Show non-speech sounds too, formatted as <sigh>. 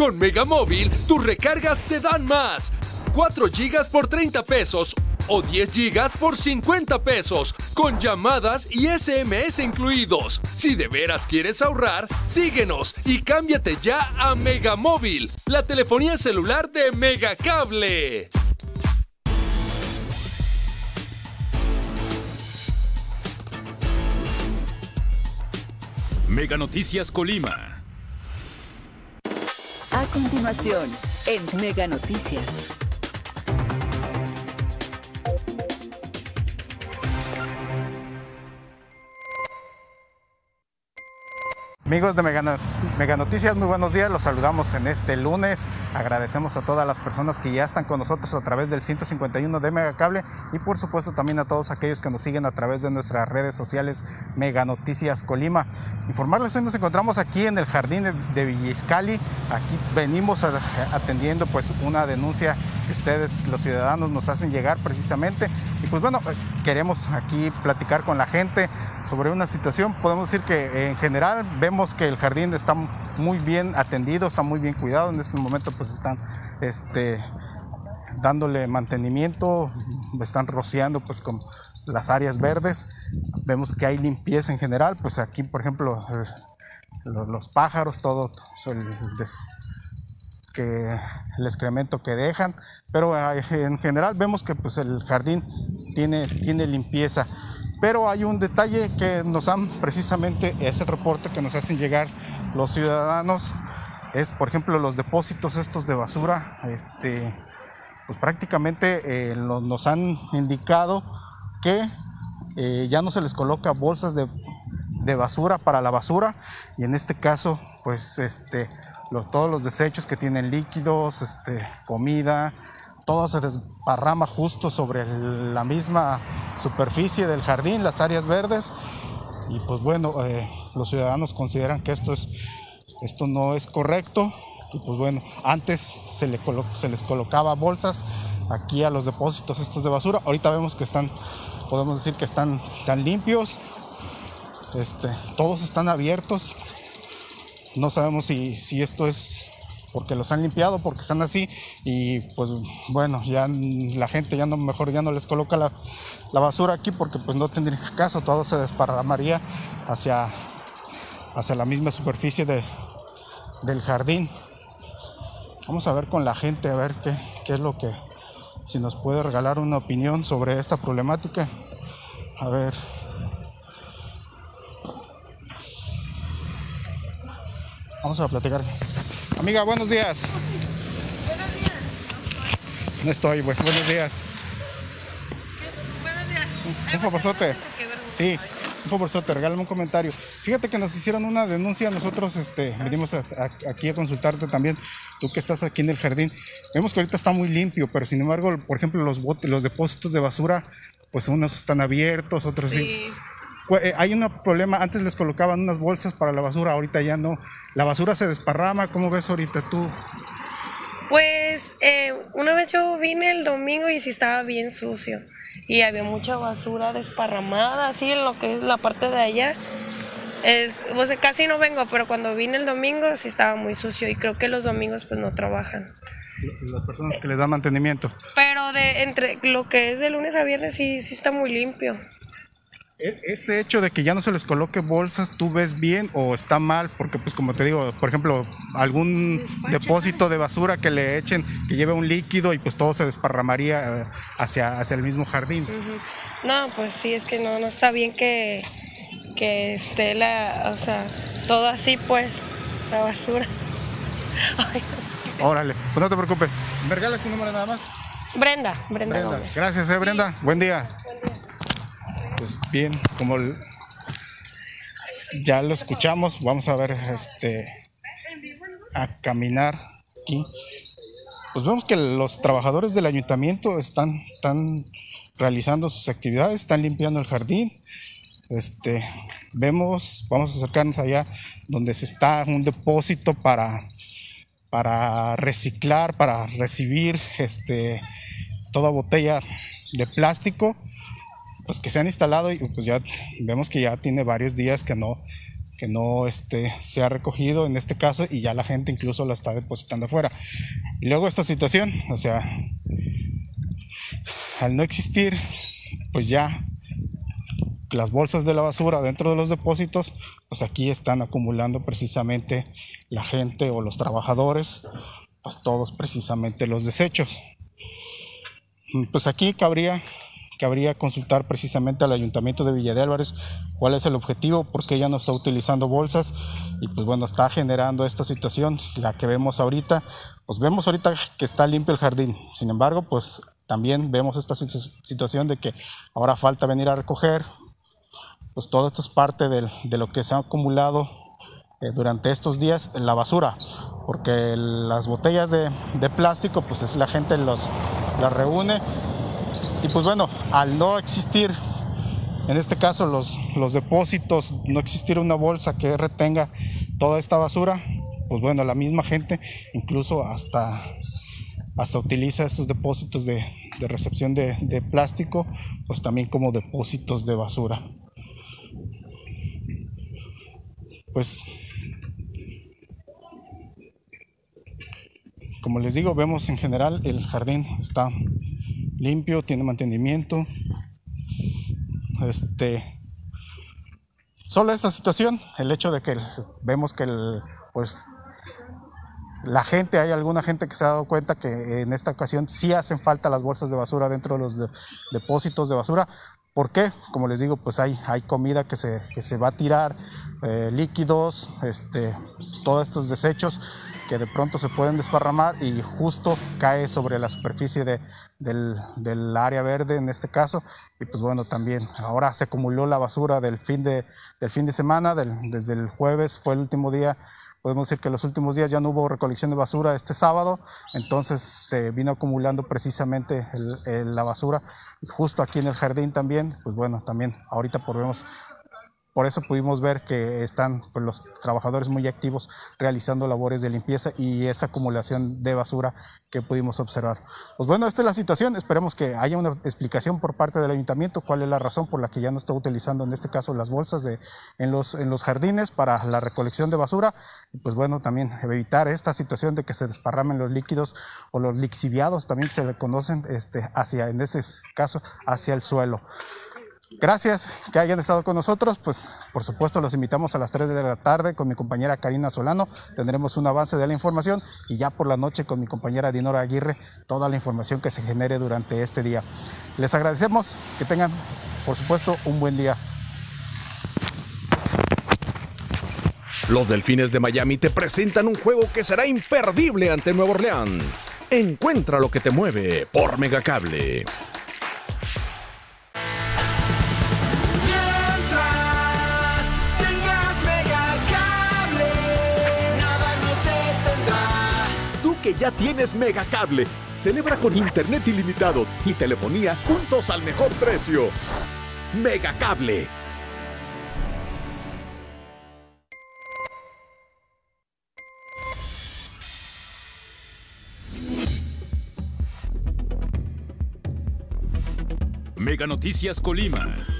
Con Megamóvil, tus recargas te dan más. 4 GB por 30 pesos o 10 GB por 50 pesos, con llamadas y SMS incluidos. Si de veras quieres ahorrar, síguenos y cámbiate ya a Megamóvil, la telefonía celular de Megacable. Mega Noticias Colima. A continuación, en Mega Noticias. Amigos de Mega, Noticias, muy buenos días. Los saludamos en este lunes. Agradecemos a todas las personas que ya están con nosotros a través del 151 de Megacable y por supuesto también a todos aquellos que nos siguen a través de nuestras redes sociales Mega Noticias Colima. Informarles, hoy nos encontramos aquí en el jardín de, Villiscali. Aquí venimos atendiendo pues una denuncia que ustedes, los ciudadanos, nos hacen llegar precisamente. Y pues bueno, queremos aquí platicar con la gente sobre una situación. Podemos decir que en general vemos que el jardín está muy bien atendido, está muy bien cuidado. En este momento pues están este, dándole mantenimiento, están rociando pues con las áreas verdes. Vemos que hay limpieza en general, pues aquí por ejemplo los, pájaros, todo el, que, el excremento que dejan, pero eh, en general vemos que pues el jardín tiene, tiene limpieza. Pero hay un detalle que nos han precisamente, ese reporte que nos hacen llegar los ciudadanos, es por ejemplo los depósitos estos de basura, este, pues prácticamente eh, nos han indicado que eh, ya no se les coloca bolsas de, basura para la basura. Y en este caso pues este, todos los desechos que tienen líquidos, este, comida, todo se desparrama justo sobre la misma superficie del jardín, las áreas verdes. Y pues bueno, eh, los ciudadanos consideran que esto, es, esto no es correcto. Y pues bueno, antes se, le se les colocaba bolsas aquí a los depósitos estos de basura. Ahorita vemos que están, podemos decir que están tan limpios. Este, todos están abiertos. No sabemos si, si esto es porque los han limpiado, porque están así y pues bueno, ya la gente ya no, mejor ya no les coloca la, basura aquí porque pues no tendría caso, todo se desparramaría hacia, hacia la misma superficie de, del jardín. Vamos a ver con la gente, a ver qué, qué es lo que, si nos puede regalar una opinión sobre esta problemática. A ver. Vamos a platicar. Amiga, buenos días. Buenos días. No estoy, buenos días. Buenos días. Un favorzote. Sí, un favorzote, regálame un comentario. Fíjate que nos hicieron una denuncia, nosotros este, venimos aquí a consultarte también, tú que estás aquí en el jardín. Vemos que ahorita está muy limpio, pero sin embargo, por ejemplo, los botes, los depósitos de basura, pues unos están abiertos, otros sí. Eh, hay un problema, antes les colocaban unas bolsas para la basura, ahorita ya no. La basura se desparrama, ¿cómo ves ahorita tú? Pues eh, una vez yo vine el domingo y sí estaba bien sucio y había mucha basura desparramada, así en lo que es la parte de allá. Es, pues, casi no vengo, pero cuando vine el domingo sí estaba muy sucio y creo que los domingos pues no trabajan. Las personas que le dan mantenimiento. Pero de entre lo que es de lunes a viernes sí, sí está muy limpio. E, este hecho de que ya no se les coloque bolsas, ¿tú ves bien o está mal? Porque pues como te digo, por ejemplo, algún depósito de basura que le echen, que lleve un líquido y pues todo se desparramaría eh, hacia, hacia el mismo jardín. No, pues sí, es que no, no está bien que, que esté la, o sea, todo así pues, la basura. <laughs> Órale, pues no te preocupes. ¿Me regalas tu número nada más? Brenda, Brenda. Gracias, eh, Brenda. Buen día pues bien, como ya lo escuchamos, vamos a ver este a caminar aquí. Pues vemos que los trabajadores del ayuntamiento están, están realizando sus actividades, están limpiando el jardín. Este, vemos, vamos a acercarnos allá donde se está un depósito para, para reciclar, para recibir este, toda botella de plástico pues que se han instalado y pues ya vemos que ya tiene varios días que no, que no este, se ha recogido en este caso y ya la gente incluso la está depositando afuera. Y luego esta situación, o sea, al no existir, pues ya las bolsas de la basura dentro de los depósitos, pues aquí están acumulando precisamente la gente o los trabajadores, pues todos precisamente los desechos. Pues aquí cabría cabría consultar precisamente al Ayuntamiento de Villa de Álvarez cuál es el objetivo, por qué ya no está utilizando bolsas y pues bueno, está generando esta situación, la que vemos ahorita, pues vemos ahorita que está limpio el jardín, sin embargo, pues también vemos esta situación de que ahora falta venir a recoger, pues todo esto es parte de lo que se ha acumulado eh, durante estos días en la basura, porque las botellas de, plástico, pues es la gente los, las reúne y pues bueno, al no existir, en este caso los, los depósitos, no existir una bolsa que retenga toda esta basura, pues bueno, la misma gente incluso hasta, hasta utiliza estos depósitos de, recepción de, de, plástico, pues también como depósitos de basura. Pues, como les digo, vemos en general el jardín está limpio, tiene mantenimiento. Este, solo esta situación, el hecho de que vemos que el, pues la gente, hay alguna gente que se ha dado cuenta que en esta ocasión sí hacen falta las bolsas de basura dentro de los depósitos de basura. ¿Por qué? Como les digo, pues hay, hay comida que se, que se va a tirar, eh, líquidos, este, todos estos desechos que de pronto se pueden desparramar y justo cae sobre la superficie de, del, del, área verde en este caso. Y pues bueno, también ahora se acumuló la basura del fin de, del fin de semana, desde el jueves fue el último día. Podemos decir que los últimos días ya no hubo recolección de basura este sábado, entonces se vino acumulando precisamente la basura. justo aquí en el jardín también, pues bueno, también ahorita podemos por eso pudimos ver que están pues, los trabajadores muy activos realizando labores de limpieza y esa acumulación de basura que pudimos observar. Pues bueno, esta es la situación. Esperemos que haya una explicación por parte del ayuntamiento cuál es la razón por la que ya no está utilizando en este caso las bolsas de, en, los, en los jardines para la recolección de basura. Y pues bueno, también evitar esta situación de que se desparramen los líquidos o los lixiviados también que se le conocen este, hacia, en este caso, hacia el suelo. Gracias que hayan estado con nosotros. Pues por supuesto los invitamos a las 3 de la tarde con mi compañera Karina Solano. Tendremos un avance de la información y ya por la noche con mi compañera Dinora Aguirre toda la información que se genere durante este día. Les agradecemos que tengan por supuesto un buen día. Los Delfines de Miami te presentan un juego que será imperdible ante Nueva Orleans. Encuentra lo que te mueve por Megacable. Ya tienes Megacable. Celebra con internet ilimitado y telefonía juntos al mejor precio. Megacable. Mega Noticias Colima.